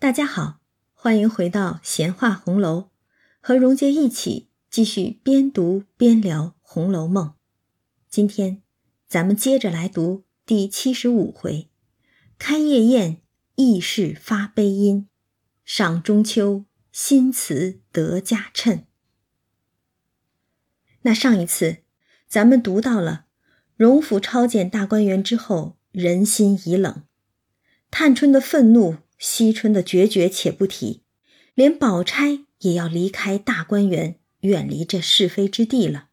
大家好，欢迎回到闲话红楼，和荣杰一起继续边读边聊《红楼梦》。今天咱们接着来读第七十五回：开夜宴，议事发悲音；赏中秋，新词得佳衬。那上一次咱们读到了荣府抄检大观园之后，人心已冷，探春的愤怒。惜春的决绝且不提，连宝钗也要离开大观园，远离这是非之地了。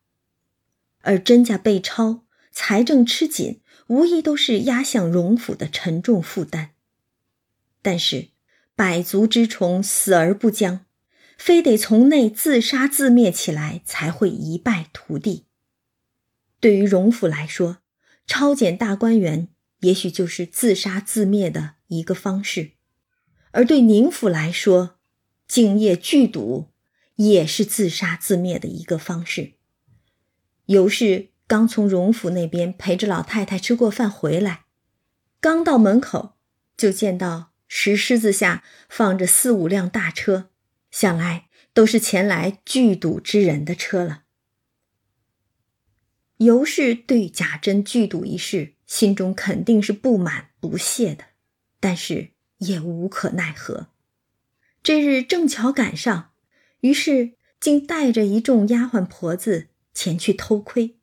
而甄家被抄，财政吃紧，无疑都是压向荣府的沉重负担。但是百足之虫，死而不僵，非得从内自杀自灭起来，才会一败涂地。对于荣府来说，抄检大观园，也许就是自杀自灭的一个方式。而对宁府来说，敬业拒赌也是自杀自灭的一个方式。尤氏刚从荣府那边陪着老太太吃过饭回来，刚到门口就见到石狮子下放着四五辆大车，想来都是前来聚赌之人的车了。尤氏对贾珍聚赌一事，心中肯定是不满不屑的，但是。也无可奈何，这日正巧赶上，于是竟带着一众丫鬟婆子前去偷窥。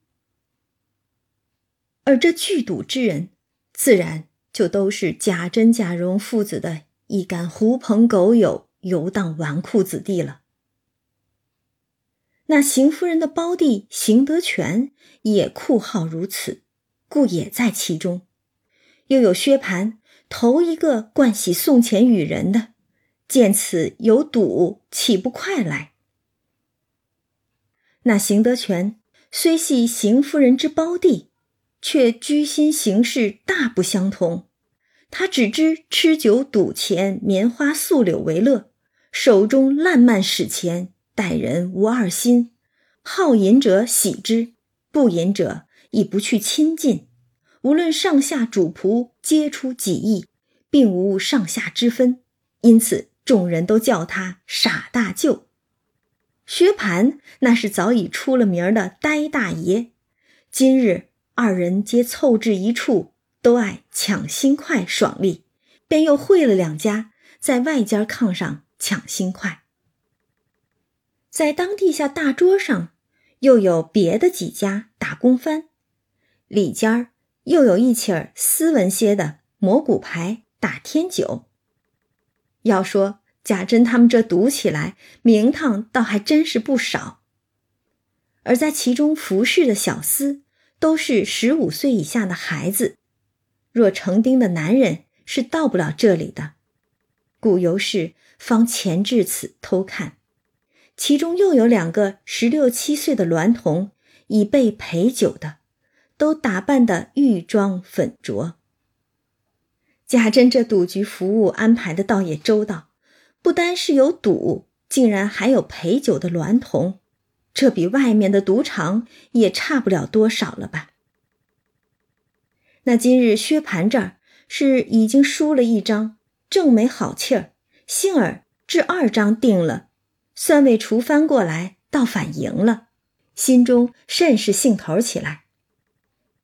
而这聚赌之人，自然就都是贾珍、贾蓉父子的一干狐朋狗友、游荡纨绔子弟了。那邢夫人的胞弟邢德全也酷好如此，故也在其中。又有薛蟠。头一个惯喜送钱与人的，见此有赌，岂不快来？那邢德全虽系邢夫人之胞弟，却居心行事大不相同。他只知吃酒赌钱、棉花素柳为乐，手中烂漫使钱，待人无二心。好饮者喜之，不饮者亦不去亲近。无论上下主仆，皆出己意，并无上下之分，因此众人都叫他傻大舅。薛蟠那是早已出了名的呆大爷，今日二人皆凑至一处，都爱抢新快爽利，便又会了两家，在外间炕上抢新快。在当地下大桌上，又有别的几家打工番，里间儿。又有一起儿斯文些的磨骨牌打天九。要说贾珍他们这赌起来名堂倒还真是不少，而在其中服侍的小厮都是十五岁以下的孩子，若成丁的男人是到不了这里的。故尤氏方潜至此偷看，其中又有两个十六七岁的娈童已被陪酒的。都打扮的玉妆粉着。贾珍这赌局服务安排的倒也周到，不单是有赌，竟然还有陪酒的娈童，这比外面的赌场也差不了多少了吧？那今日薛蟠这儿是已经输了一张，正没好气儿，幸而这二张定了，算位厨翻过来，倒反赢了，心中甚是兴头起来。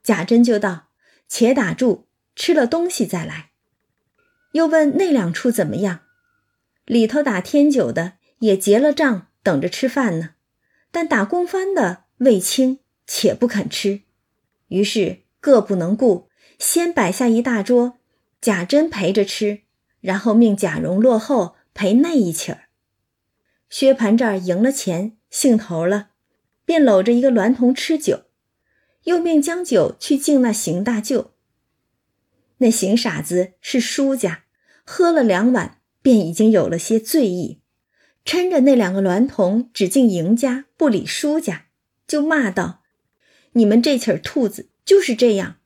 贾珍就道：“且打住，吃了东西再来。”又问那两处怎么样？里头打天酒的也结了账，等着吃饭呢。但打工番的未清，且不肯吃。于是各不能顾，先摆下一大桌，贾珍陪着吃，然后命贾蓉落后陪那一起儿。薛蟠这儿赢了钱，兴头了，便搂着一个娈童吃酒。又命将酒去敬那邢大舅。那行傻子是输家，喝了两碗，便已经有了些醉意，趁着那两个娈童只敬赢家，不理输家，就骂道：“你们这起儿兔子就是这样，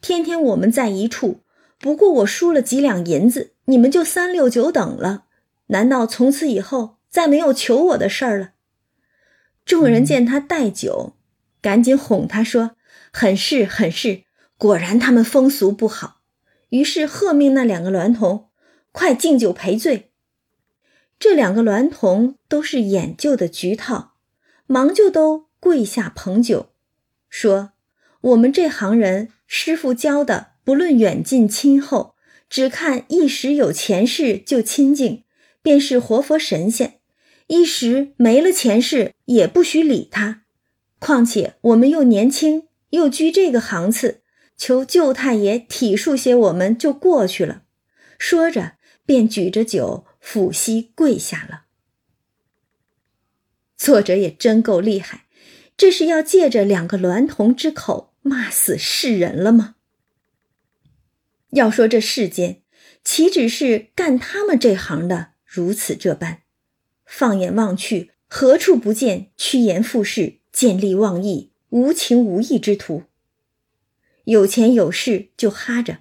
天天我们在一处，不过我输了几两银子，你们就三六九等了。难道从此以后再没有求我的事儿了？”众人见他带酒。赶紧哄他说：“很是很是，果然他们风俗不好。”于是喝命那两个娈童：“快敬酒赔罪，这两个娈童都是演旧的局套，忙就都跪下捧酒，说：“我们这行人，师傅教的，不论远近亲厚，只看一时有前世就亲近，便是活佛神仙；一时没了前世，也不许理他。况且我们又年轻，又居这个行次，求舅太爷体恤些我们，就过去了。”说着，便举着酒。抚膝跪下了。作者也真够厉害，这是要借着两个娈童之口骂死世人了吗？要说这世间，岂止是干他们这行的如此这般？放眼望去，何处不见趋炎附势、见利忘义、无情无义之徒？有钱有势就哈着，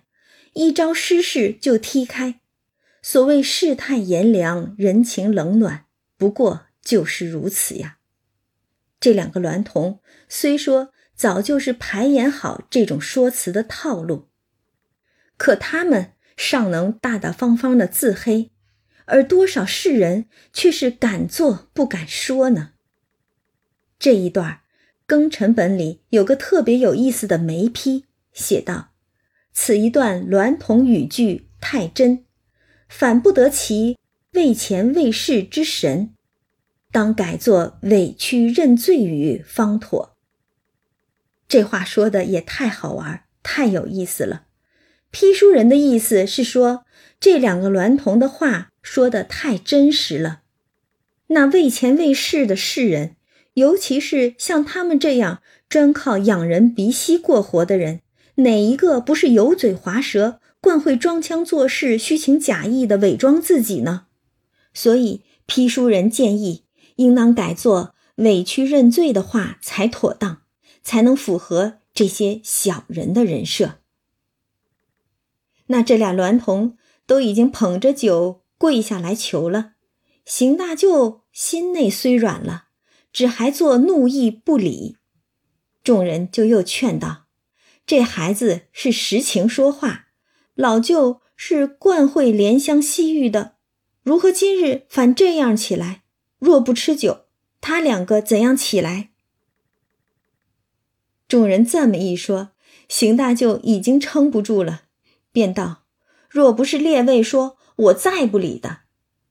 一朝失势就踢开。所谓世态炎凉，人情冷暖，不过就是如此呀。这两个娈童虽说早就是排演好这种说辞的套路，可他们尚能大大方方的自黑，而多少世人却是敢做不敢说呢？这一段庚辰本里有个特别有意思的眉批，写道：“此一段娈童语句太真。”反不得其为钱为势之神，当改作委屈认罪语方妥。这话说的也太好玩，太有意思了。批书人的意思是说，这两个娈童的话说的太真实了。那为钱为势的世人，尤其是像他们这样专靠养人鼻息过活的人，哪一个不是油嘴滑舌？惯会装腔作势、虚情假意的伪装自己呢，所以批书人建议，应当改作委屈认罪的话才妥当，才能符合这些小人的人设。那这俩娈童都已经捧着酒跪下来求了，邢大舅心内虽软了，只还做怒意不理。众人就又劝道：“这孩子是实情说话。”老舅是惯会怜香惜玉的，如何今日反这样起来？若不吃酒，他两个怎样起来？众人这么一说，邢大舅已经撑不住了，便道：“若不是列位说，我再不理的。”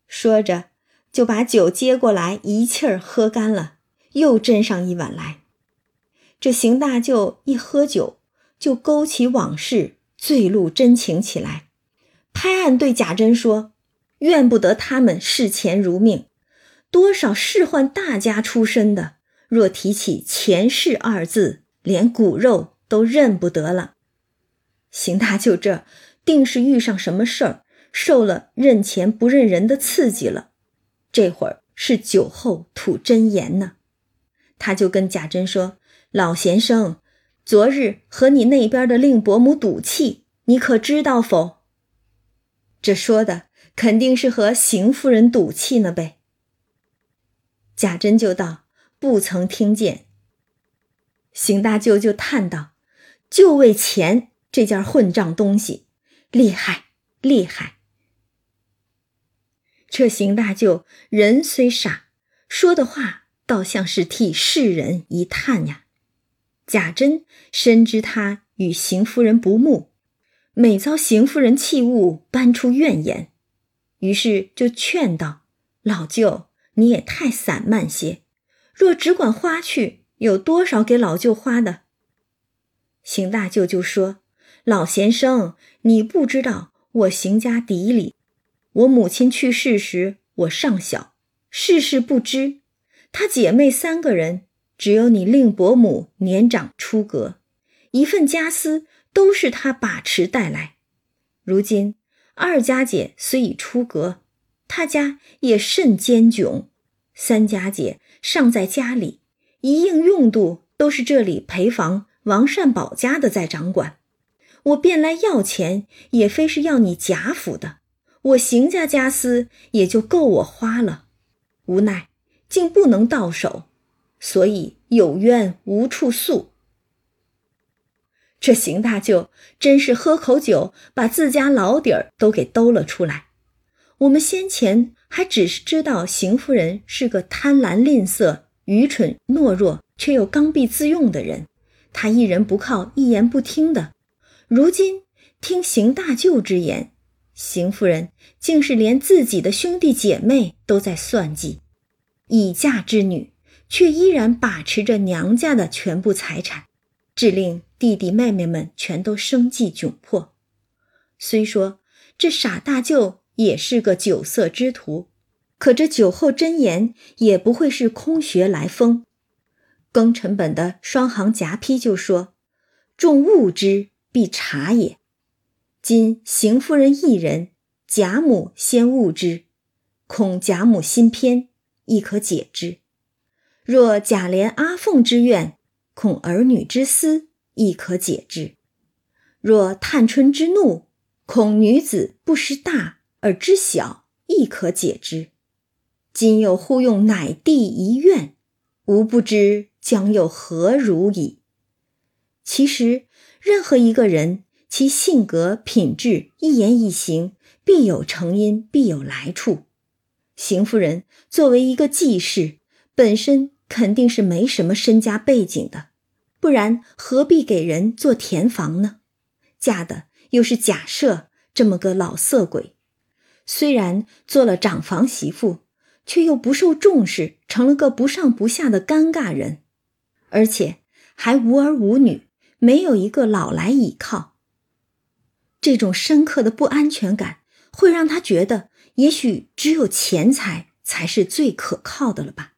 说着，就把酒接过来，一气儿喝干了，又斟上一碗来。这邢大舅一喝酒，就勾起往事。醉露真情起来，拍案对贾珍说：“怨不得他们视钱如命，多少仕宦大家出身的，若提起钱氏二字，连骨肉都认不得了。邢大舅这定是遇上什么事儿，受了认钱不认人的刺激了，这会儿是酒后吐真言呢。”他就跟贾珍说：“老先生。”昨日和你那边的令伯母赌气，你可知道否？这说的肯定是和邢夫人赌气呢呗。贾珍就道：“不曾听见。”邢大舅就叹道：“就为钱这件混账东西，厉害厉害。”这邢大舅人虽傻，说的话倒像是替世人一叹呀。贾珍深知他与邢夫人不睦，每遭邢夫人弃物，搬出怨言，于是就劝道：“老舅，你也太散漫些，若只管花去，有多少给老舅花的？”邢大舅就说：“老先生，你不知道我邢家底里，我母亲去世时，我尚小，事事不知，她姐妹三个人。”只有你令伯母年长出阁，一份家私都是他把持带来。如今二家姐虽已出阁，他家也甚艰窘。三家姐尚在家里，一应用度都是这里陪房王善保家的在掌管。我便来要钱，也非是要你贾府的，我邢家家私也就够我花了。无奈竟不能到手。所以有冤无处诉。这邢大舅真是喝口酒，把自家老底儿都给兜了出来。我们先前还只是知道邢夫人是个贪婪吝啬、愚蠢懦弱却又刚愎自用的人，他一人不靠，一言不听的。如今听邢大舅之言，邢夫人竟是连自己的兄弟姐妹都在算计，已嫁之女却依然把持着娘家的全部财产，致令弟弟妹妹们全都生计窘迫。虽说这傻大舅。也是个酒色之徒，可这酒后真言也不会是空穴来风。庚辰本的双行夹批就说：“众恶之，必察也。今邢夫人一人，贾母先恶之，恐贾母心偏，亦可解之；若贾琏、阿凤之怨，恐儿女之私，亦可解之；若探春之怒，恐女子不识大。”而知小亦可解之，今又忽用乃弟一怨，吾不知将又何如矣。其实，任何一个人，其性格、品质、一言一行，必有成因，必有来处。邢夫人作为一个继室，本身肯定是没什么身家背景的，不然何必给人做田房呢？嫁的又是假设这么个老色鬼。虽然做了长房媳妇，却又不受重视，成了个不上不下的尴尬人，而且还无儿无女，没有一个老来倚靠。这种深刻的不安全感，会让他觉得，也许只有钱财才是最可靠的了吧。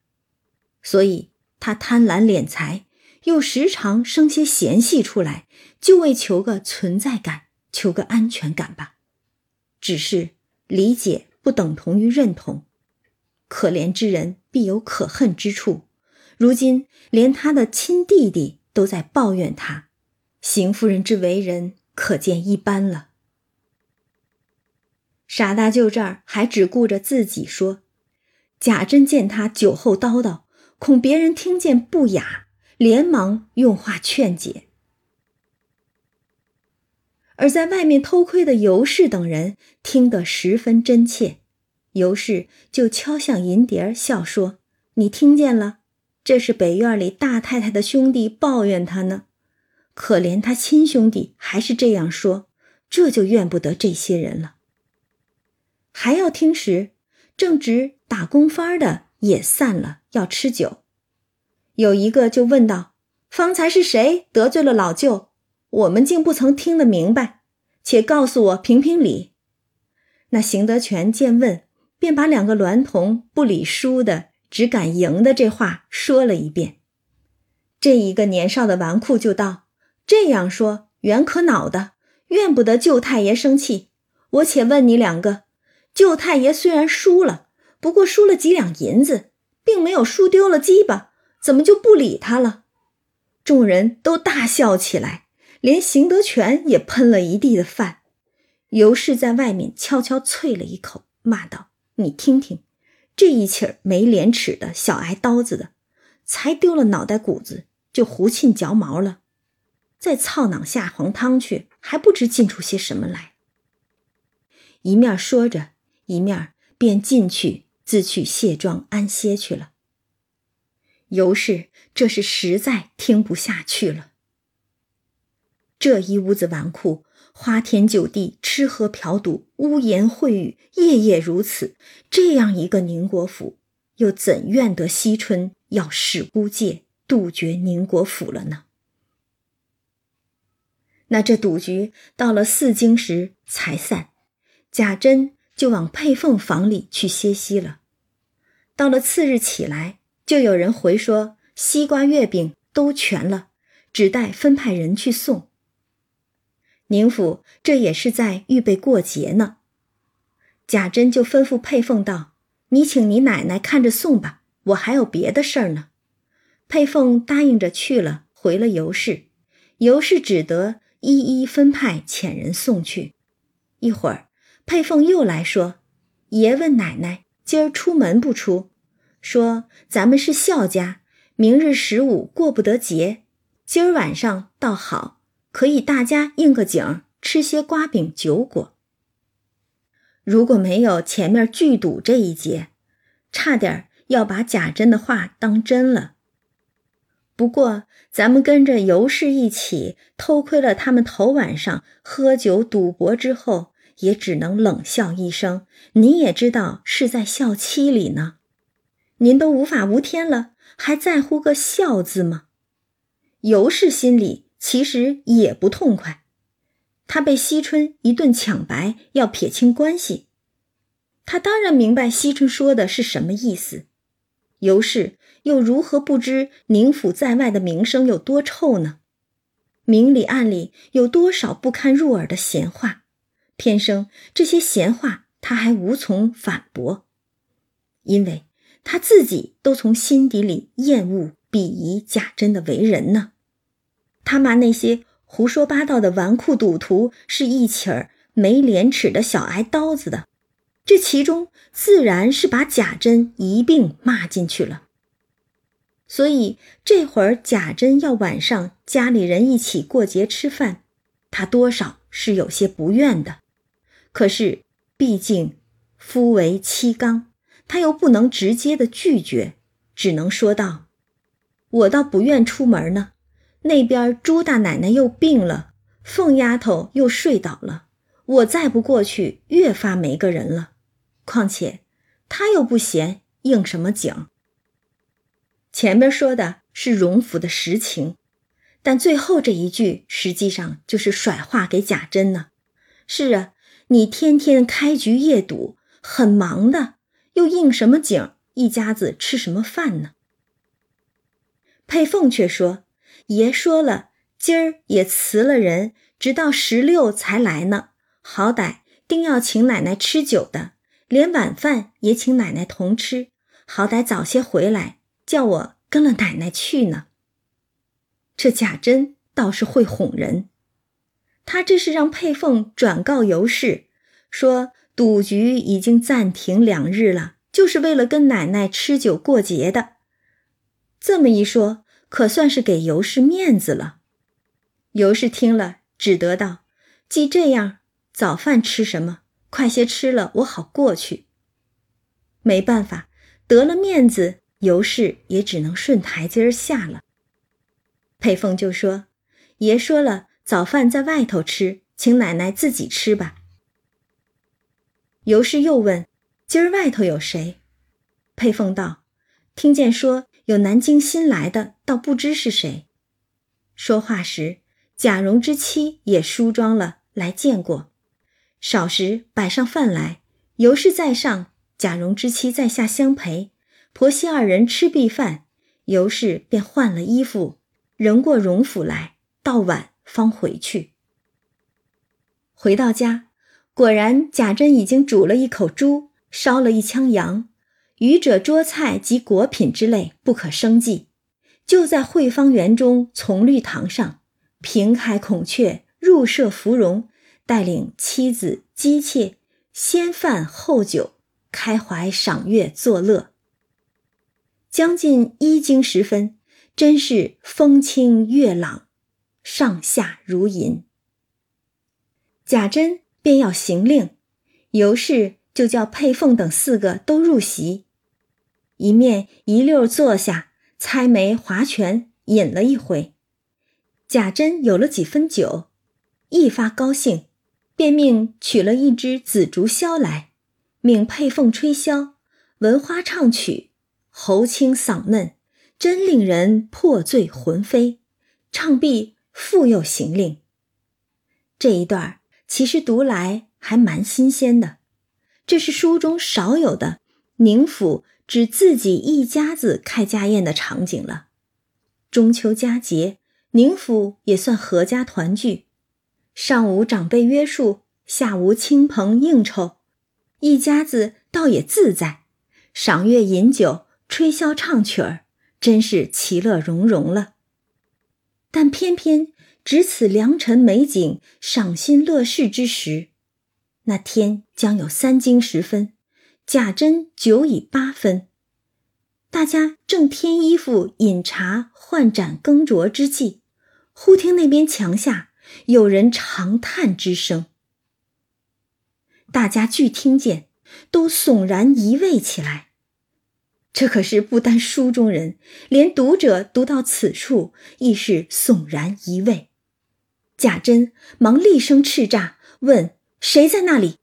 所以，他贪婪敛财，又时常生些嫌隙出来，就为求个存在感，求个安全感吧。只是。理解不等同于认同，可怜之人必有可恨之处。如今连他的亲弟弟都在抱怨他，邢夫人之为人可见一斑了。傻大舅这儿还只顾着自己说，贾珍见他酒后叨叨，恐别人听见不雅，连忙用话劝解。而在外面偷窥的尤氏等人听得十分真切，尤氏就敲向银蝶儿笑说：“你听见了？这是北院里大太太的兄弟抱怨他呢。可怜他亲兄弟还是这样说，这就怨不得这些人了。还要听时，正值打工番的也散了，要吃酒。有一个就问道：‘方才是谁得罪了老舅？’”我们竟不曾听得明白，且告诉我评评理。那邢德全见问，便把两个娈童不理输的，只敢赢的这话说了一遍。这一个年少的纨绔就道：“这样说，原可恼的，怨不得舅太爷生气。我且问你两个：舅太爷虽然输了，不过输了几两银子，并没有输丢了鸡巴，怎么就不理他了？”众人都大笑起来。连邢德全也喷了一地的饭，尤氏在外面悄悄啐了一口，骂道：“你听听，这一气儿没廉耻的小挨刀子的，才丢了脑袋骨子就胡沁嚼毛了，再操囊下黄汤去，还不知进出些什么来。”一面说着，一面便进去自去卸妆安歇去了。尤氏这是实在听不下去了。这一屋子纨绔，花天酒地，吃喝嫖赌，污言秽语，夜夜如此。这样一个宁国府，又怎怨得惜春要使孤介杜绝宁国府了呢？那这赌局到了四更时才散，贾珍就往佩凤房里去歇息了。到了次日起来，就有人回说西瓜月饼都全了，只待分派人去送。宁府这也是在预备过节呢。贾珍就吩咐佩凤道：“你请你奶奶看着送吧，我还有别的事儿呢。”佩凤答应着去了，回了尤氏。尤氏只得一一分派遣人送去。一会儿，佩凤又来说：“爷问奶奶今儿出门不出？说咱们是孝家，明日十五过不得节，今儿晚上倒好。”可以大家应个景，吃些瓜饼酒果。如果没有前面剧赌这一节，差点要把贾珍的话当真了。不过，咱们跟着尤氏一起偷窥了他们头晚上喝酒赌博之后，也只能冷笑一声。你也知道是在笑妻里呢。您都无法无天了，还在乎个笑字吗？尤氏心里其实也不痛快。他被惜春一顿抢白，要撇清关系。他当然明白惜春说的是什么意思，尤氏又如何不知宁府在外的名声有多臭呢？明里暗里有多少不堪入耳的闲话？偏生这些闲话，他还无从反驳，因为他自己都从心底里厌恶、鄙夷贾珍的为人呢。他骂那些。胡说八道的纨绔赌徒是一起儿没廉耻的小挨刀子的，这其中自然是把贾珍一并骂进去了。所以这会儿贾珍要晚上家里人一起过节吃饭，他多少是有些不愿的。可是毕竟夫为妻纲，他又不能直接的拒绝，只能说道：“我倒不愿出门呢。”那边朱大奶奶又病了，凤丫头又睡倒了，我再不过去，越发没个人了。况且他又不闲，应什么景？前边说的是荣府的实情，但最后这一句实际上就是甩话给贾珍呢。是啊，你天天开局夜赌，很忙的，又应什么景？一家子吃什么饭呢？佩凤却说。爷说了，今儿也辞了人，直到十六才来呢。好歹定要请奶奶吃酒的，连晚饭也请奶奶同吃。好歹早些回来，叫我跟了奶奶去呢。这贾珍倒是会哄人，他这是让佩凤转告尤氏，说赌局已经暂停两日了，就是为了跟奶奶吃酒过节的。这么一说。可算是给尤氏面子了。尤氏听了，只得道：“既这样，早饭吃什么？快些吃了，我好过去。”没办法，得了面子，尤氏也只能顺台阶儿下了。佩凤就说：“爷说了，早饭在外头吃，请奶奶自己吃吧。”尤氏又问：“今儿外头有谁？”佩凤道：“听见说。”有南京新来的，倒不知是谁。说话时，贾蓉之妻也梳妆了来见过。少时摆上饭来，尤氏在上，贾蓉之妻在下相陪。婆媳二人吃毕饭，尤氏便换了衣服，仍过荣府来，到晚方回去。回到家，果然贾珍已经煮了一口猪，烧了一腔羊。愚者桌菜及果品之类不可生计，就在汇芳园中从绿堂上，平开孔雀，入舍芙蓉，带领妻子姬妾，先饭后酒，开怀赏月作乐。将近一更时分，真是风清月朗，上下如银。贾珍便要行令，尤氏就叫佩凤等四个都入席。一面一溜坐下，猜眉划拳，饮了一回。贾珍有了几分酒，一发高兴，便命取了一支紫竹箫来，命佩凤吹箫，闻花唱曲，喉清嗓嫩，真令人破醉魂飞。唱毕，复又行令。这一段其实读来还蛮新鲜的，这是书中少有的宁府。指自己一家子开家宴的场景了。中秋佳节，宁府也算阖家团聚。上午长辈约束，下午亲朋应酬，一家子倒也自在，赏月饮酒，吹箫唱曲儿，真是其乐融融了。但偏偏值此良辰美景、赏心乐事之时，那天将有三更时分。贾珍酒已八分，大家正添衣服、饮茶、换盏更酌之际，忽听那边墙下有人长叹之声。大家俱听见，都悚然疑畏起来。这可是不单书中人，连读者读到此处亦是悚然一畏。贾珍忙厉声叱咤，问：“谁在那里？”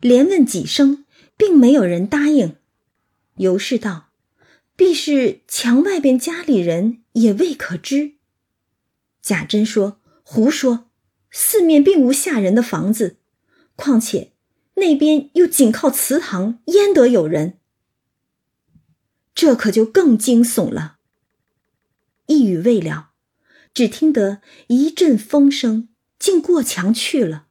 连问几声，并没有人答应。尤氏道：“必是墙外边家里人，也未可知。”贾珍说：“胡说，四面并无下人的房子，况且那边又紧靠祠堂，焉得有人？”这可就更惊悚了。一语未了，只听得一阵风声，竟过墙去了。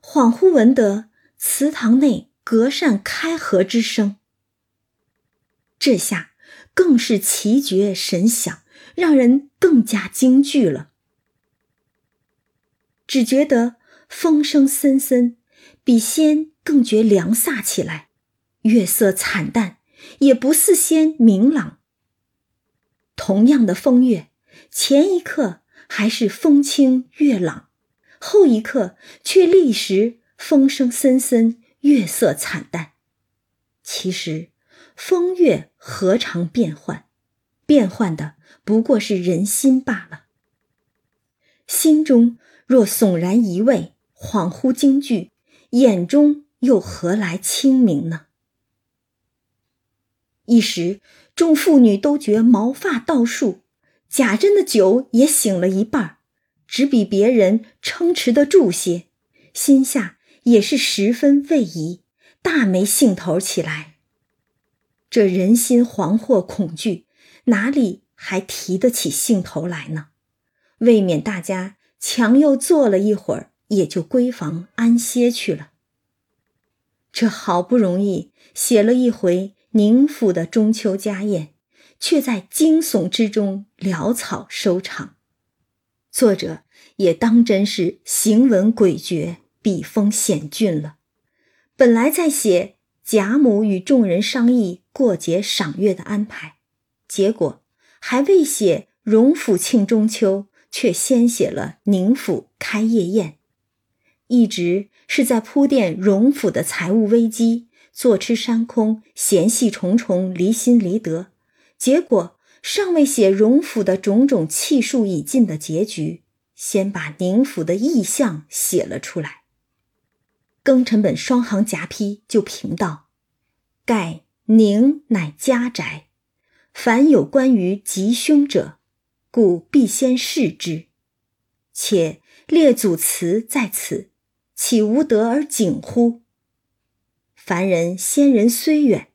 恍惚闻得祠堂内隔扇开合之声。这下更是奇绝神响，让人更加惊惧了。只觉得风声森森，比先更觉凉飒起来，月色惨淡。也不似先明朗。同样的风月，前一刻还是风清月朗，后一刻却立时风声森森，月色惨淡。其实，风月何尝变幻？变幻的不过是人心罢了。心中若悚然一畏，恍惚惊惧，眼中又何来清明呢？一时，众妇女都觉毛发倒竖，贾珍的酒也醒了一半，只比别人撑持得住些，心下也是十分畏疑，大没兴头起来。这人心惶惑恐惧，哪里还提得起兴头来呢？未免大家强又坐了一会儿，也就闺房安歇去了。这好不容易写了一回。宁府的中秋家宴，却在惊悚之中潦草收场。作者也当真是行文诡谲，笔锋险峻了。本来在写贾母与众人商议过节赏月的安排，结果还未写荣府庆中秋，却先写了宁府开夜宴，一直是在铺垫荣府的财务危机。坐吃山空，嫌隙重重，离心离德，结果尚未写荣府的种种气数已尽的结局，先把宁府的意象写了出来。庚辰本双行夹批就评道：“盖宁乃家宅，凡有关于吉凶者，故必先视之。且列祖祠在此，岂无德而景乎？”凡人先人虽远，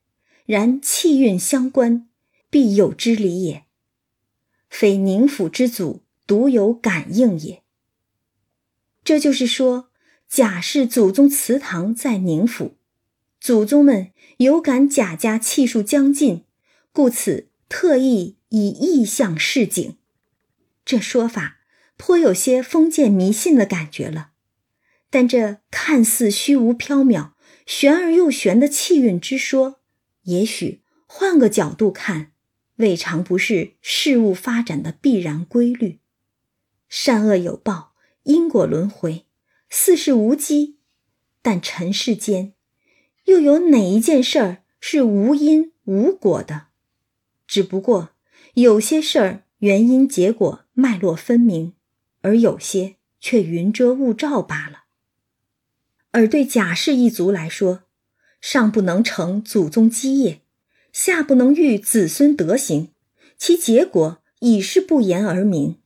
然气运相关，必有之理也。非宁府之祖独有感应也。这就是说，贾氏祖宗祠堂在宁府，祖宗们有感贾家气数将尽，故此特意以意象示景。这说法颇有些封建迷信的感觉了，但这看似虚无缥缈。玄而又玄的气运之说，也许换个角度看，未尝不是事物发展的必然规律。善恶有报，因果轮回，似是无稽。但尘世间，又有哪一件事儿是无因无果的？只不过有些事儿原因结果脉络分明，而有些却云遮雾罩罢了。而对贾氏一族来说，上不能成祖宗基业，下不能育子孙德行，其结果已是不言而明。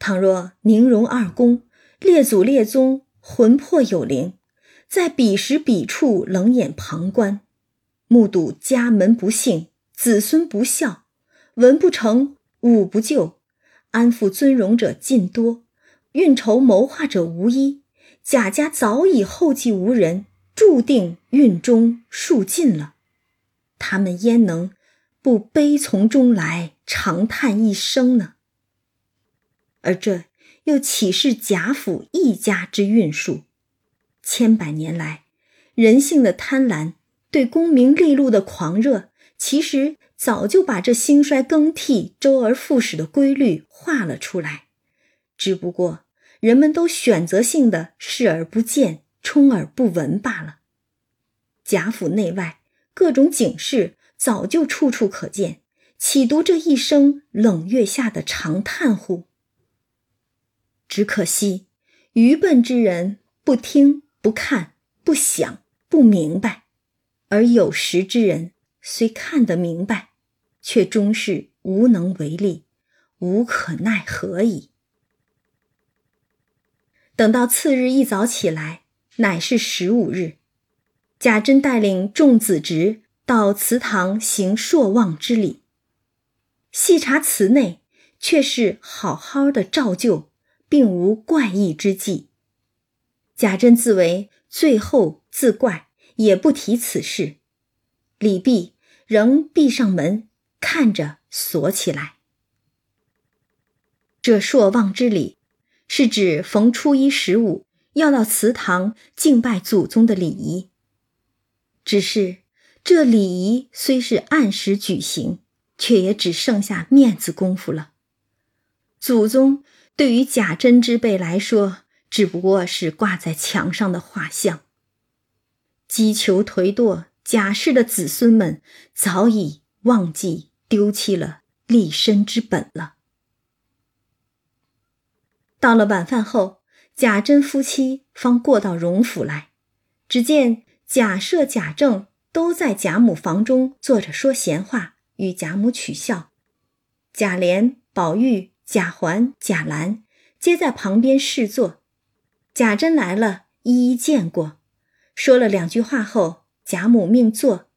倘若宁荣二公列祖列宗魂魄有灵，在彼时彼处冷眼旁观，目睹家门不幸，子孙不孝，文不成，武不就，安抚尊荣者尽多，运筹谋划者无一。贾家早已后继无人，注定运中数尽了。他们焉能不悲从中来，长叹一声呢？而这又岂是贾府一家之运数？千百年来，人性的贪婪，对功名利禄的狂热，其实早就把这兴衰更替、周而复始的规律画了出来，只不过。人们都选择性的视而不见，充耳不闻罢了。贾府内外各种警示早就处处可见，岂独这一声冷月下的长叹乎？只可惜，愚笨之人不听、不看、不想、不明白；而有识之人虽看得明白，却终是无能为力，无可奈何矣。等到次日一早起来，乃是十五日，贾珍带领众子侄到祠堂行朔望之礼。细查祠内，却是好好的照旧，并无怪异之迹。贾珍自为最后自怪，也不提此事。李毕，仍闭上门，看着锁起来。这朔望之礼。是指逢初一十五要到祠堂敬拜祖宗的礼仪。只是这礼仪虽是按时举行，却也只剩下面子功夫了。祖宗对于贾珍之辈来说，只不过是挂在墙上的画像。击球颓堕贾氏的子孙们，早已忘记丢弃了立身之本了。到了晚饭后，贾珍夫妻方过到荣府来，只见贾赦、贾政都在贾母房中坐着说闲话，与贾母取笑。贾琏、宝玉、贾环、贾兰皆在旁边侍坐。贾珍来了，一一见过，说了两句话后，贾母命坐，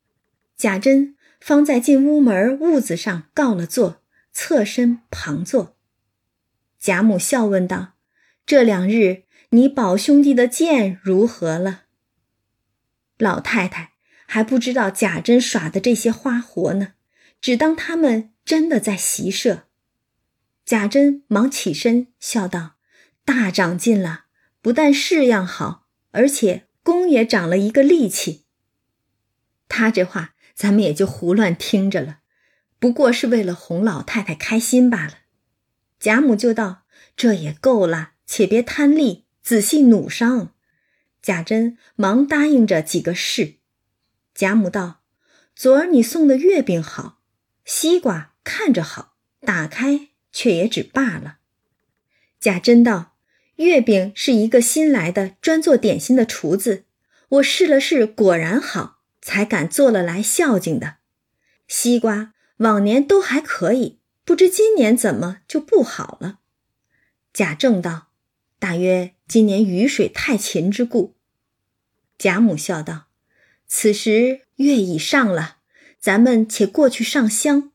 贾珍方在进屋门屋子上告了座，侧身旁坐。贾母笑问道：“这两日你宝兄弟的剑如何了？”老太太还不知道贾珍耍的这些花活呢，只当他们真的在习射。贾珍忙起身笑道：“大长进了，不但式样好，而且功也长了一个力气。”他这话咱们也就胡乱听着了，不过是为了哄老太太开心罢了。贾母就道：“这也够了，且别贪利，仔细努商。”贾珍忙答应着几个是。贾母道：“昨儿你送的月饼好，西瓜看着好，打开却也只罢了。”贾珍道：“月饼是一个新来的专做点心的厨子，我试了试，果然好，才敢做了来孝敬的。西瓜往年都还可以。”不知今年怎么就不好了？贾政道：“大约今年雨水太勤之故。”贾母笑道：“此时月已上了，咱们且过去上香。”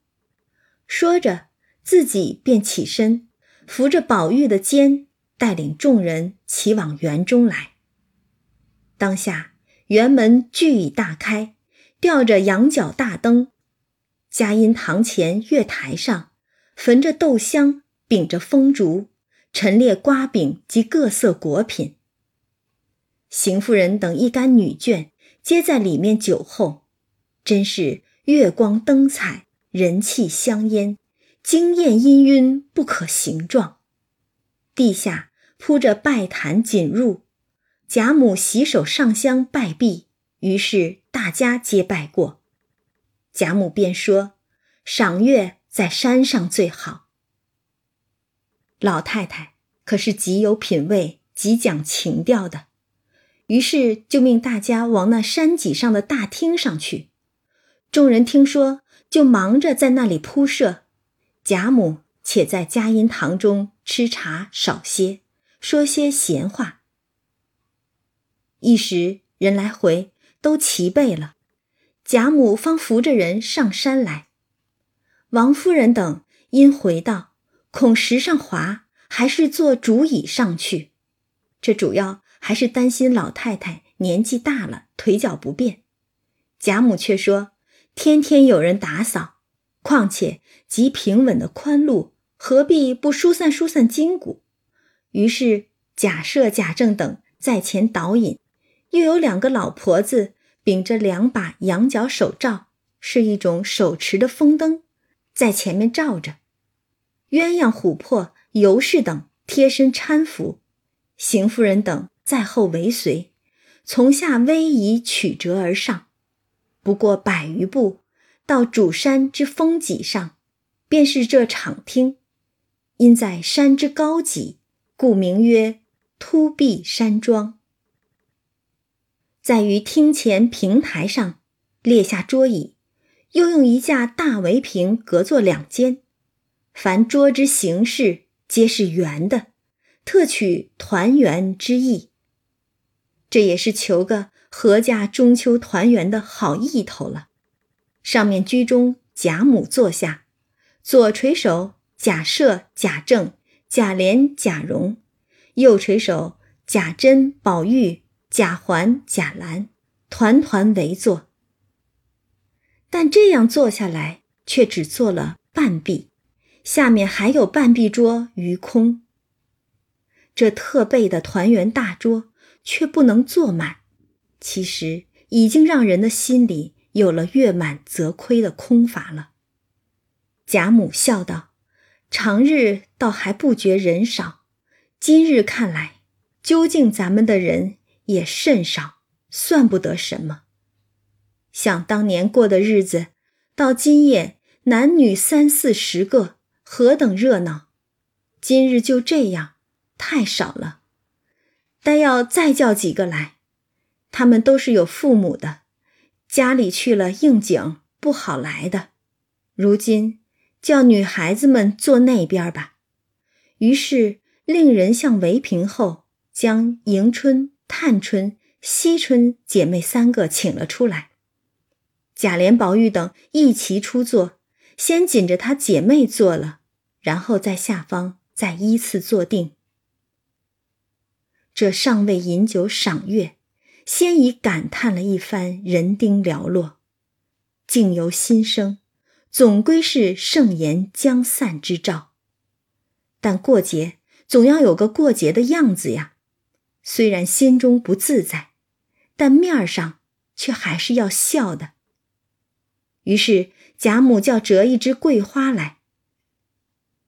说着，自己便起身，扶着宝玉的肩，带领众人齐往园中来。当下园门俱已大开，吊着羊角大灯，嘉荫堂前月台上。焚着豆香，秉着风烛，陈列瓜饼及各色果品。邢夫人等一干女眷皆在里面酒后，真是月光灯彩，人气香烟，惊艳氤氲，不可形状。地下铺着拜坛锦褥，贾母洗手上香拜毕，于是大家皆拜过。贾母便说：“赏月。”在山上最好。老太太可是极有品味、极讲情调的，于是就命大家往那山脊上的大厅上去。众人听说，就忙着在那里铺设。贾母且在佳音堂中吃茶少些，说些闲话。一时人来回都齐备了，贾母方扶着人上山来。王夫人等因回道：“恐石上滑，还是坐竹椅上去。”这主要还是担心老太太年纪大了，腿脚不便。贾母却说：“天天有人打扫，况且极平稳的宽路，何必不疏散疏散筋骨？”于是贾赦、贾政等在前导引，又有两个老婆子秉着两把羊角手罩，是一种手持的风灯。在前面照着，鸳鸯、琥珀、尤氏等贴身搀扶，邢夫人等在后尾随，从下逶迤曲折而上，不过百余步，到主山之峰脊上，便是这场厅。因在山之高脊，故名曰突壁山庄。在于厅前平台上列下桌椅，又用一架大围屏隔作两间，凡桌之形式皆是圆的，特取团圆之意。这也是求个合家中秋团圆的好意头了。上面居中，贾母坐下，左垂手。贾赦、贾政、贾琏、贾蓉，右垂手贾珍、宝玉、贾环、贾兰，团团围坐。但这样坐下来，却只坐了半壁，下面还有半壁桌余空。这特备的团圆大桌却不能坐满，其实已经让人的心里有了月满则亏的空乏了。贾母笑道。常日倒还不觉人少，今日看来，究竟咱们的人也甚少，算不得什么。想当年过的日子，到今夜男女三四十个，何等热闹！今日就这样，太少了。但要再叫几个来，他们都是有父母的，家里去了应景，不好来的。如今。叫女孩子们坐那边吧。于是令人向围屏后，将迎春、探春、惜春姐妹三个请了出来。贾琏、宝玉等一齐出座，先紧着她姐妹坐了，然后在下方再依次坐定。这尚未饮酒赏月，先已感叹了一番人丁寥落，竟由心生。总归是盛筵将散之兆，但过节总要有个过节的样子呀。虽然心中不自在，但面儿上却还是要笑的。于是贾母叫折一支桂花来，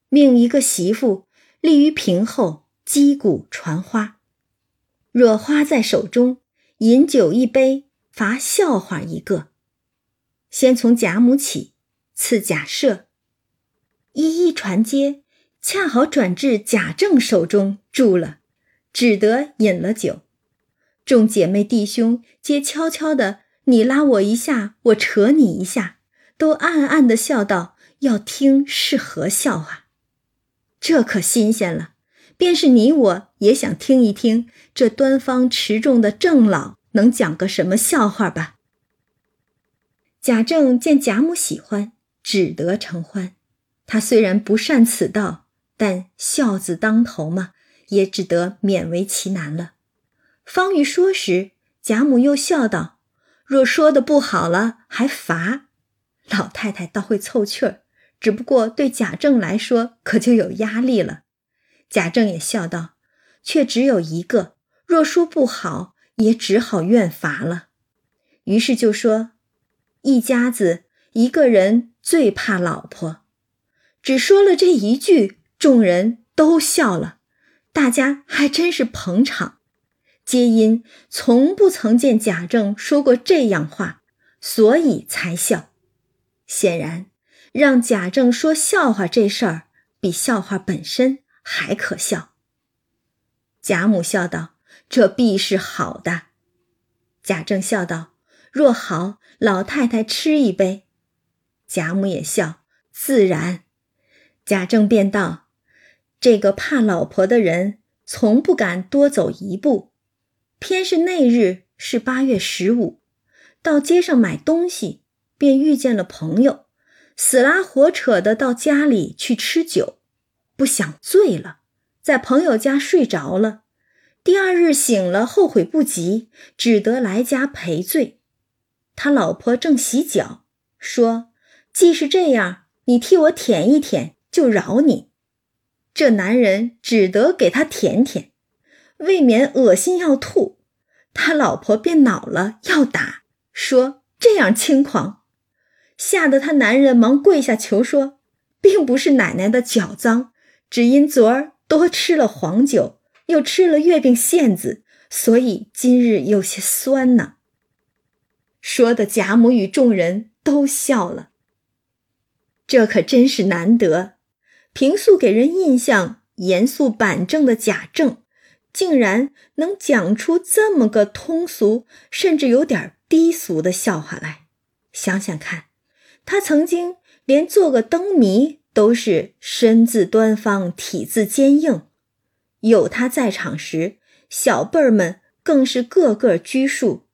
命一个媳妇立于屏后击鼓传花。若花在手中，饮酒一杯，罚笑话一个。先从贾母起。赐贾赦，一一传接，恰好转至贾政手中住了，只得饮了酒。众姐妹弟兄皆悄悄的，你拉我一下，我扯你一下，都暗暗的笑道：“要听是何笑话？这可新鲜了。便是你我也想听一听，这端方持重的郑老能讲个什么笑话吧？”贾政见贾母喜欢。只得承欢。他虽然不善此道，但孝字当头嘛，也只得勉为其难了。方欲说时，贾母又笑道：“若说的不好了，还罚。”老太太倒会凑趣儿，只不过对贾政来说，可就有压力了。贾政也笑道：“却只有一个，若说不好，也只好怨罚了。”于是就说：“一家子一个人。”最怕老婆，只说了这一句，众人都笑了，大家还真是捧场，皆因从不曾见贾政说过这样话，所以才笑。显然，让贾政说笑话这事儿，比笑话本身还可笑。贾母笑道：“这必是好的。”贾政笑道：“若好，老太太吃一杯。”贾母也笑，自然。贾政便道：“这个怕老婆的人，从不敢多走一步。偏是那日是八月十五，到街上买东西，便遇见了朋友，死拉活扯的到家里去吃酒，不想醉了，在朋友家睡着了。第二日醒了，后悔不及，只得来家赔罪。他老婆正洗脚，说。”既是这样，你替我舔一舔，就饶你。这男人只得给他舔舔，未免恶心要吐。他老婆便恼了，要打，说这样轻狂，吓得他男人忙跪下求说，并不是奶奶的脚脏，只因昨儿多吃了黄酒，又吃了月饼馅子，所以今日有些酸呢。”说的贾母与众人都笑了。这可真是难得，平素给人印象严肃板正的贾政，竟然能讲出这么个通俗，甚至有点低俗的笑话来。想想看，他曾经连做个灯谜都是身姿端方，体字坚硬。有他在场时，小辈儿们更是个个拘束。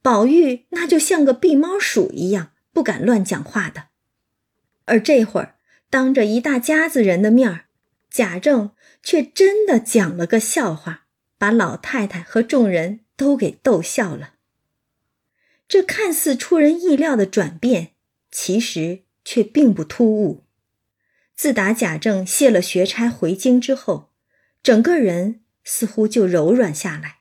宝玉那就像个避猫鼠一样，不敢乱讲话的。而这会儿，当着一大家子人的面儿，贾政却真的讲了个笑话，把老太太和众人都给逗笑了。这看似出人意料的转变，其实却并不突兀。自打贾政卸了学差回京之后，整个人似乎就柔软下来，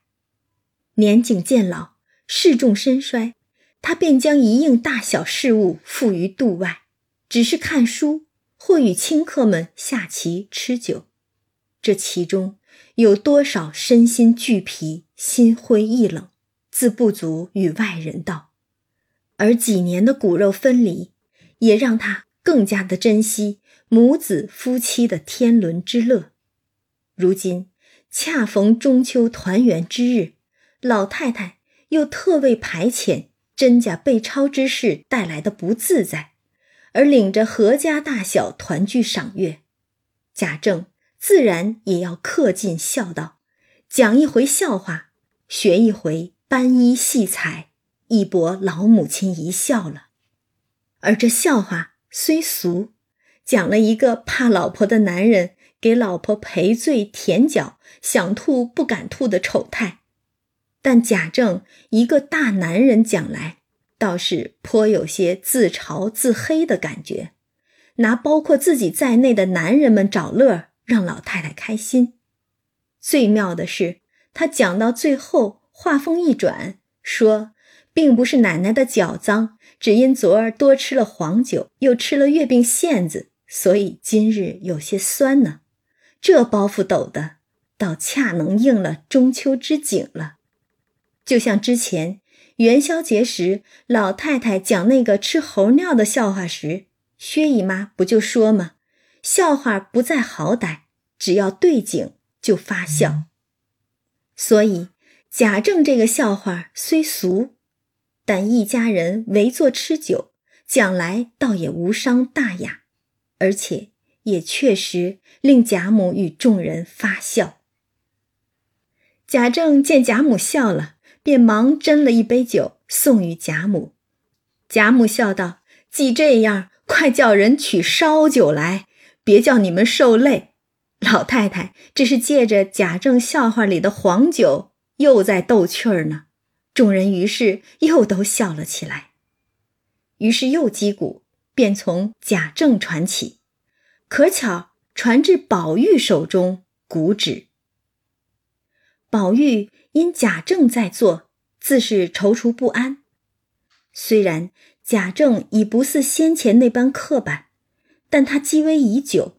年景渐老。事重身衰，他便将一应大小事务付于度外，只是看书或与亲客们下棋吃酒。这其中有多少身心俱疲、心灰意冷，自不足与外人道。而几年的骨肉分离，也让他更加的珍惜母子夫妻的天伦之乐。如今恰逢中秋团圆之日，老太太。又特为排遣甄家被抄之事带来的不自在，而领着何家大小团聚赏月，贾政自然也要恪尽孝道，讲一回笑话，学一回班衣戏彩，一博老母亲一笑了。而这笑话虽俗，讲了一个怕老婆的男人给老婆赔罪舔脚，想吐不敢吐的丑态。但贾政一个大男人讲来，倒是颇有些自嘲自黑的感觉，拿包括自己在内的男人们找乐儿，让老太太开心。最妙的是，他讲到最后，话锋一转，说，并不是奶奶的脚脏，只因昨儿多吃了黄酒，又吃了月饼馅子，所以今日有些酸呢。这包袱抖的，倒恰能应了中秋之景了。就像之前元宵节时，老太太讲那个吃猴尿的笑话时，薛姨妈不就说吗？笑话不在好歹，只要对景就发笑。所以贾政这个笑话虽俗，但一家人围坐吃酒，讲来倒也无伤大雅，而且也确实令贾母与众人发笑。贾政见贾母笑了。便忙斟了一杯酒送与贾母，贾母笑道：“既这样，快叫人取烧酒来，别叫你们受累。”老太太这是借着贾政笑话里的黄酒，又在逗趣儿呢。众人于是又都笑了起来。于是又击鼓，便从贾政传起，可巧传至宝玉手中，鼓止。宝玉。因贾政在做，自是踌躇不安。虽然贾政已不似先前那般刻板，但他积威已久，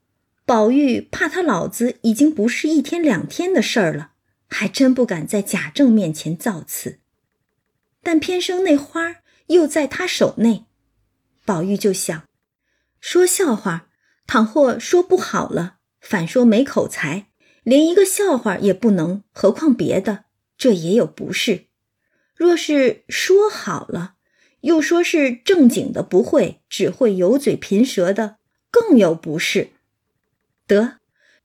宝玉怕他老子已经不是一天两天的事儿了，还真不敢在贾政面前造次。但偏生那花又在他手内，宝玉就想：说笑话，倘或说不好了，反说没口才，连一个笑话也不能，何况别的。这也有不是，若是说好了，又说是正经的不会，只会油嘴贫舌的，更有不是。得，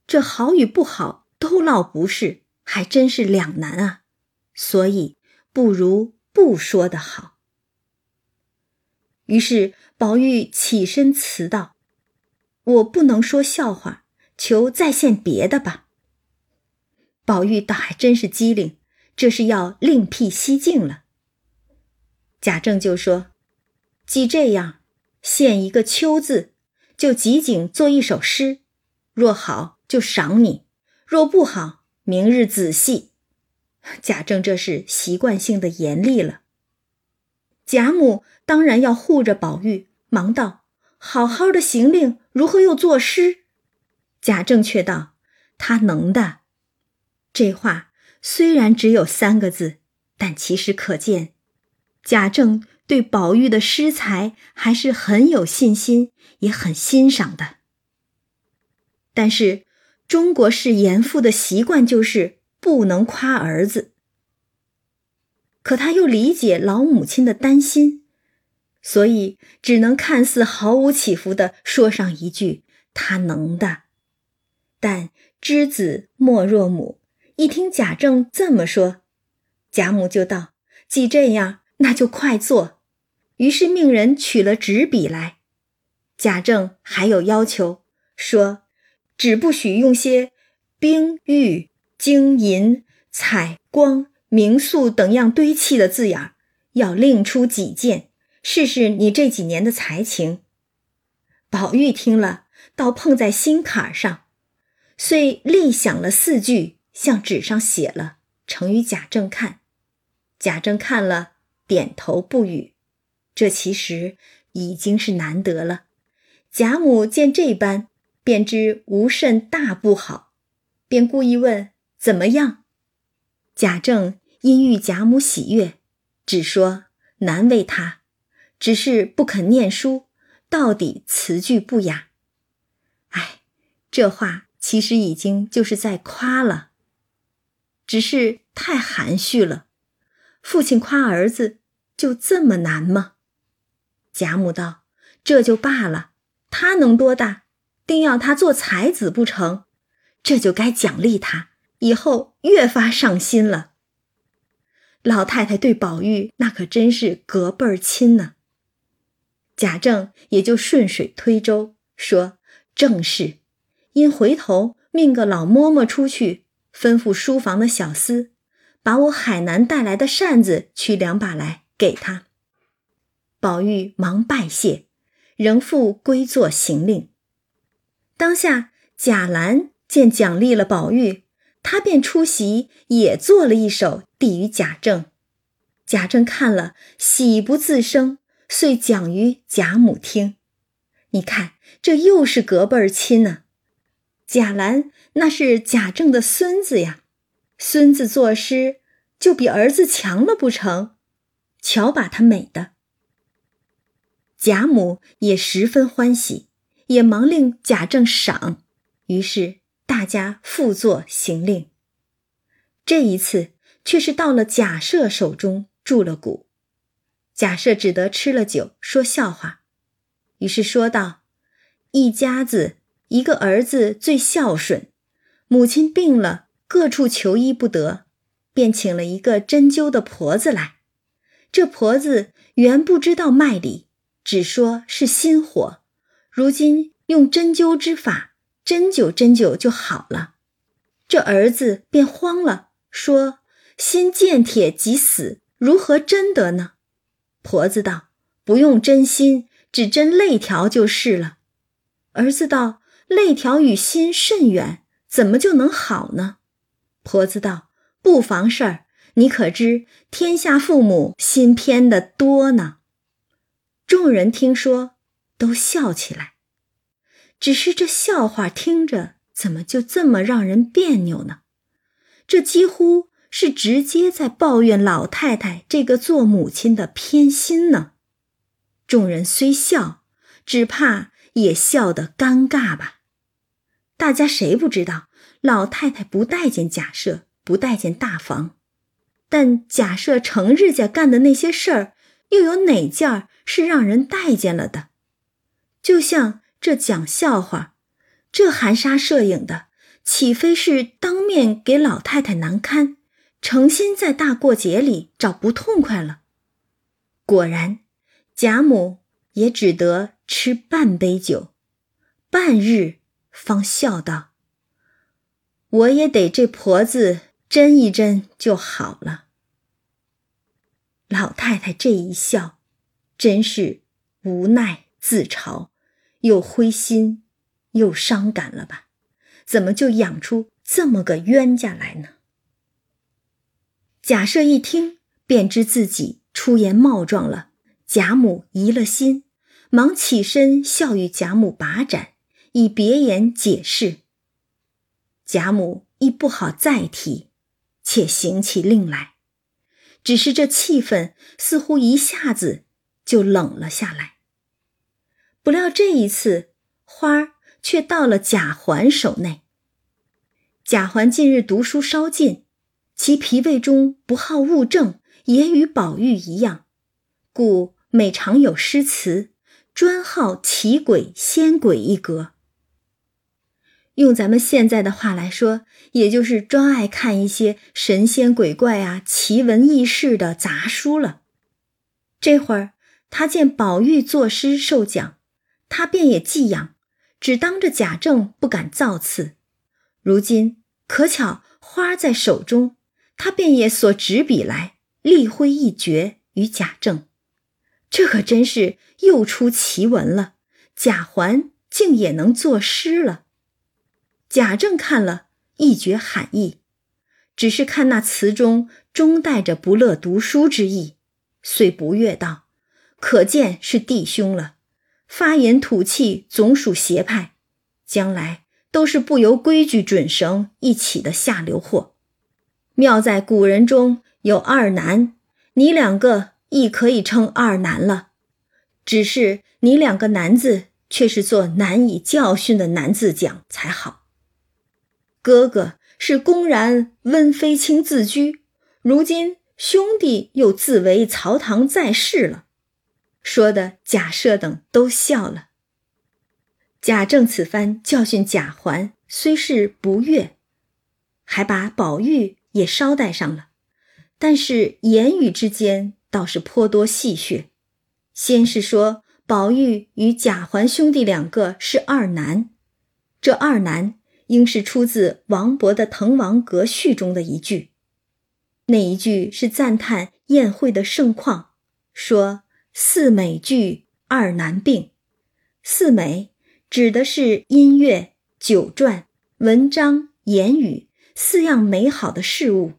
这好与不好都落不是，还真是两难啊。所以不如不说的好。于是宝玉起身辞道：“我不能说笑话，求再现别的吧。”宝玉倒还真是机灵。这是要另辟蹊径了。贾政就说：“既这样，献一个秋字，就集景做一首诗。若好，就赏你；若不好，明日仔细。”贾政这是习惯性的严厉了。贾母当然要护着宝玉，忙道：“好好的行令，如何又作诗？”贾政却道：“他能的。”这话。虽然只有三个字，但其实可见，贾政对宝玉的诗才还是很有信心，也很欣赏的。但是，中国式严父的习惯就是不能夸儿子。可他又理解老母亲的担心，所以只能看似毫无起伏的说上一句：“他能的。”但知子莫若母。一听贾政这么说，贾母就道：“既这样，那就快做。”于是命人取了纸笔来。贾政还有要求，说：“只不许用些冰玉金银彩光明素等样堆砌的字眼儿要另出几件，试试你这几年的才情。”宝玉听了，倒碰在心坎上，遂立想了四句。向纸上写了，呈与贾政看。贾政看了，点头不语。这其实已经是难得了。贾母见这般，便知无甚大不好，便故意问怎么样。贾政因遇贾母喜悦，只说难为他，只是不肯念书，到底词句不雅。哎，这话其实已经就是在夸了。只是太含蓄了，父亲夸儿子就这么难吗？贾母道：“这就罢了，他能多大，定要他做才子不成？这就该奖励他，以后越发上心了。”老太太对宝玉那可真是隔辈儿亲呢。贾政也就顺水推舟说：“正是。”因回头命个老嬷嬷出去。吩咐书房的小厮，把我海南带来的扇子取两把来给他。宝玉忙拜谢，仍复归坐行令。当下贾兰见奖励了宝玉，他便出席，也做了一首递与贾政。贾政看了，喜不自胜，遂讲于贾母听。你看，这又是隔辈儿亲呢。贾兰那是贾政的孙子呀，孙子作诗就比儿子强了不成？瞧把他美的。贾母也十分欢喜，也忙令贾政赏。于是大家复作行令。这一次却是到了贾赦手中住了谷，贾赦只得吃了酒说笑话，于是说道：“一家子。”一个儿子最孝顺，母亲病了，各处求医不得，便请了一个针灸的婆子来。这婆子原不知道脉理，只说是心火，如今用针灸之法，针灸针灸就好了。这儿子便慌了，说：“心见铁即死，如何针得呢？”婆子道：“不用针心，只针肋条就是了。”儿子道。肋条与心甚远，怎么就能好呢？婆子道：“不妨事儿，你可知天下父母心偏的多呢？”众人听说，都笑起来。只是这笑话听着，怎么就这么让人别扭呢？这几乎是直接在抱怨老太太这个做母亲的偏心呢。众人虽笑，只怕也笑得尴尬吧。大家谁不知道老太太不待见贾赦，不待见大房，但贾赦成日家干的那些事儿，又有哪件儿是让人待见了的？就像这讲笑话，这含沙射影的，岂非是当面给老太太难堪，诚心在大过节里找不痛快了？果然，贾母也只得吃半杯酒，半日。方笑道：“我也得这婆子斟一斟就好了。”老太太这一笑，真是无奈自嘲，又灰心又伤感了吧？怎么就养出这么个冤家来呢？贾赦一听，便知自己出言冒撞了，贾母疑了心，忙起身笑与贾母把盏。以别言解释，贾母亦不好再提，且行起令来。只是这气氛似乎一下子就冷了下来。不料这一次，花儿却到了贾环手内。贾环近日读书稍尽，其脾胃中不好物证，也与宝玉一样，故每常有诗词，专好奇鬼仙鬼一格。用咱们现在的话来说，也就是专爱看一些神仙鬼怪啊、奇闻异事的杂书了。这会儿他见宝玉作诗受奖，他便也寄养，只当着贾政不敢造次。如今可巧花在手中，他便也所执笔来，力挥一绝与贾政。这可真是又出奇闻了，贾环竟也能作诗了。贾政看了一觉罕意，只是看那词中终带着不乐读书之意，遂不悦道：“可见是弟兄了，发言吐气总属邪派，将来都是不由规矩准绳一起的下流货。妙在古人中有二难，你两个亦可以称二难了，只是你两个难字却是做难以教训的难字讲才好。”哥哥是公然温飞卿自居，如今兄弟又自为曹堂在世了，说的贾赦等都笑了。贾政此番教训贾环，虽是不悦，还把宝玉也捎带上了，但是言语之间倒是颇多戏谑。先是说宝玉与贾环兄弟两个是二男，这二男。应是出自王勃的《滕王阁序》中的一句，那一句是赞叹宴会的盛况，说“四美具，二难并”。四美指的是音乐、酒馔、文章、言语四样美好的事物，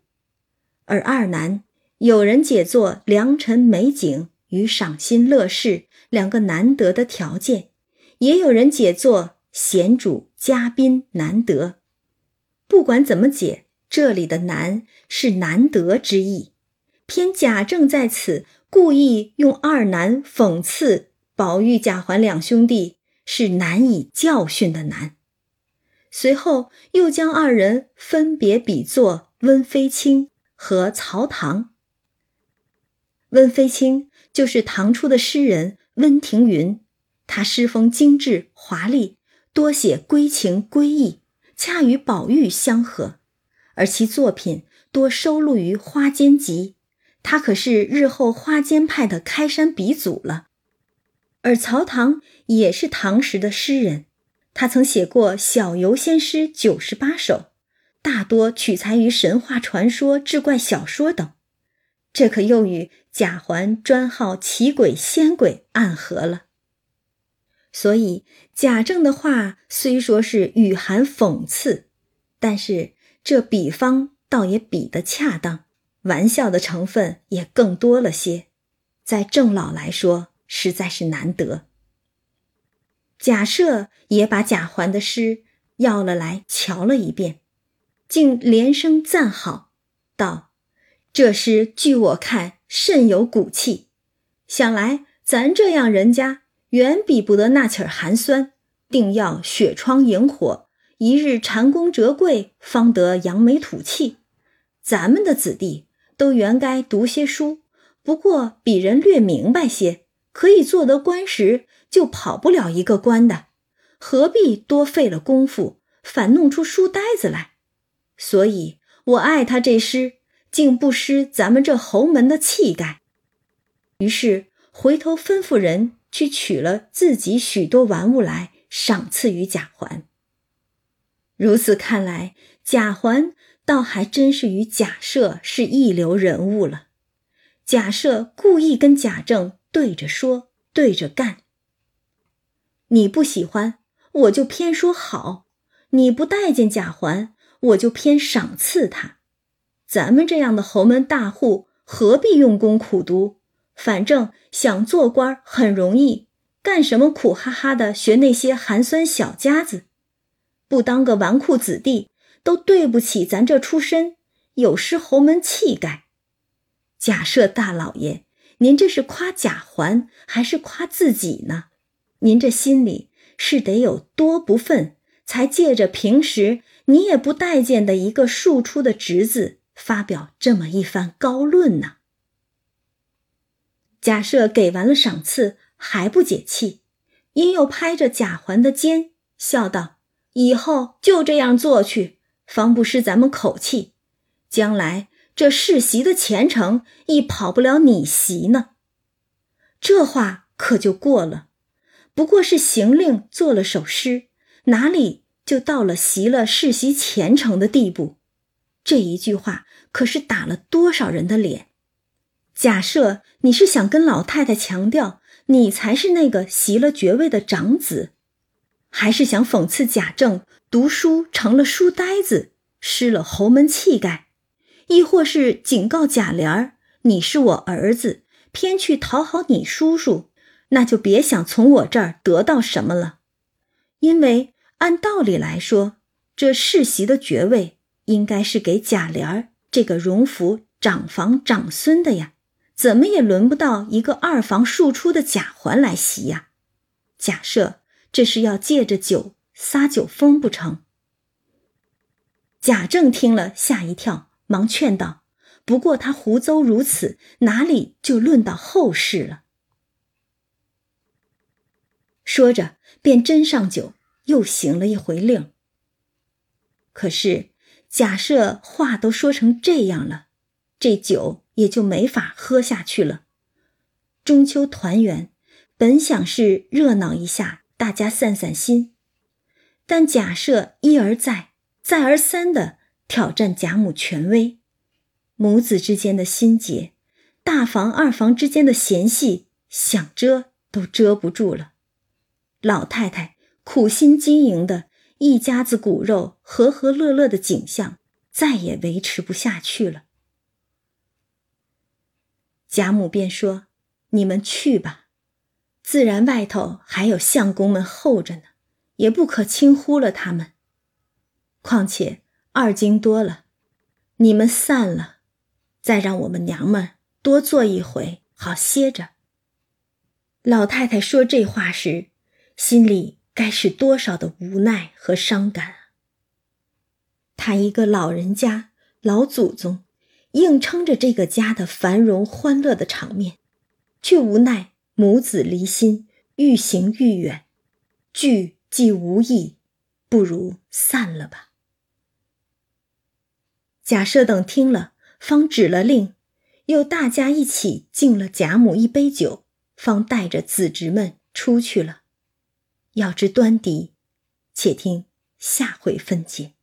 而二难有人解作良辰美景与赏心乐事两个难得的条件，也有人解作。贤主嘉宾难得，不管怎么解，这里的“难”是难得之意。偏贾政在此故意用二难讽刺宝玉、贾环两兄弟是难以教训的难。随后又将二人分别比作温飞卿和曹唐。温飞卿就是唐初的诗人温庭筠，他诗风精致华丽。多写闺情闺意，恰与宝玉相合，而其作品多收录于《花间集》，他可是日后花间派的开山鼻祖了。而曹唐也是唐时的诗人，他曾写过小游仙诗九十八首，大多取材于神话传说、志怪小说等，这可又与贾环专好奇鬼仙鬼暗合了。所以贾政的话虽说是语含讽刺，但是这比方倒也比得恰当，玩笑的成分也更多了些，在郑老来说实在是难得。贾赦也把贾环的诗要了来瞧了一遍，竟连声赞好，道：“这诗据我看甚有骨气，想来咱这样人家。”远比不得那起儿寒酸，定要雪窗萤火，一日蟾宫折桂，方得扬眉吐气。咱们的子弟都原该读些书，不过比人略明白些，可以做得官时，就跑不了一个官的，何必多费了功夫，反弄出书呆子来？所以我爱他这诗，竟不失咱们这侯门的气概。于是回头吩咐人。去取了自己许多玩物来赏赐于贾环。如此看来，贾环倒还真是与贾赦是一流人物了。贾赦故意跟贾政对着说，对着干。你不喜欢，我就偏说好；你不待见贾环，我就偏赏赐他。咱们这样的侯门大户，何必用功苦读？反正想做官很容易，干什么苦哈哈的学那些寒酸小家子？不当个纨绔子弟，都对不起咱这出身，有失侯门气概。假设大老爷，您这是夸贾环还是夸自己呢？您这心里是得有多不忿，才借着平时你也不待见的一个庶出的侄子，发表这么一番高论呢？贾赦给完了赏赐，还不解气，因又拍着贾环的肩，笑道：“以后就这样做去，方不失咱们口气。将来这世袭的前程，亦跑不了你席呢。”这话可就过了，不过是行令做了首诗，哪里就到了袭了世袭前程的地步？这一句话可是打了多少人的脸！假设你是想跟老太太强调你才是那个袭了爵位的长子，还是想讽刺贾政读书成了书呆子，失了侯门气概，亦或是警告贾琏儿你是我儿子，偏去讨好你叔叔，那就别想从我这儿得到什么了。因为按道理来说，这世袭的爵位应该是给贾琏儿这个荣府长房长孙的呀。怎么也轮不到一个二房庶出的贾环来袭呀？假设这是要借着酒撒酒疯不成？贾政听了吓一跳，忙劝道：“不过他胡诌如此，哪里就论到后事了？”说着，便斟上酒，又行了一回令。可是假设话都说成这样了，这酒。也就没法喝下去了。中秋团圆，本想是热闹一下，大家散散心，但假设一而再、再而三的挑战贾母权威，母子之间的心结，大房二房之间的嫌隙，想遮都遮不住了。老太太苦心经营的一家子骨肉和和乐乐的景象，再也维持不下去了。贾母便说：“你们去吧，自然外头还有相公们候着呢，也不可轻忽了他们。况且二更多了，你们散了，再让我们娘们多坐一回，好歇着。”老太太说这话时，心里该是多少的无奈和伤感啊！她一个老人家，老祖宗。硬撑着这个家的繁荣欢乐的场面，却无奈母子离心，愈行愈远，聚既无益，不如散了吧。贾赦等听了，方指了令，又大家一起敬了贾母一杯酒，方带着子侄们出去了。要知端底，且听下回分解。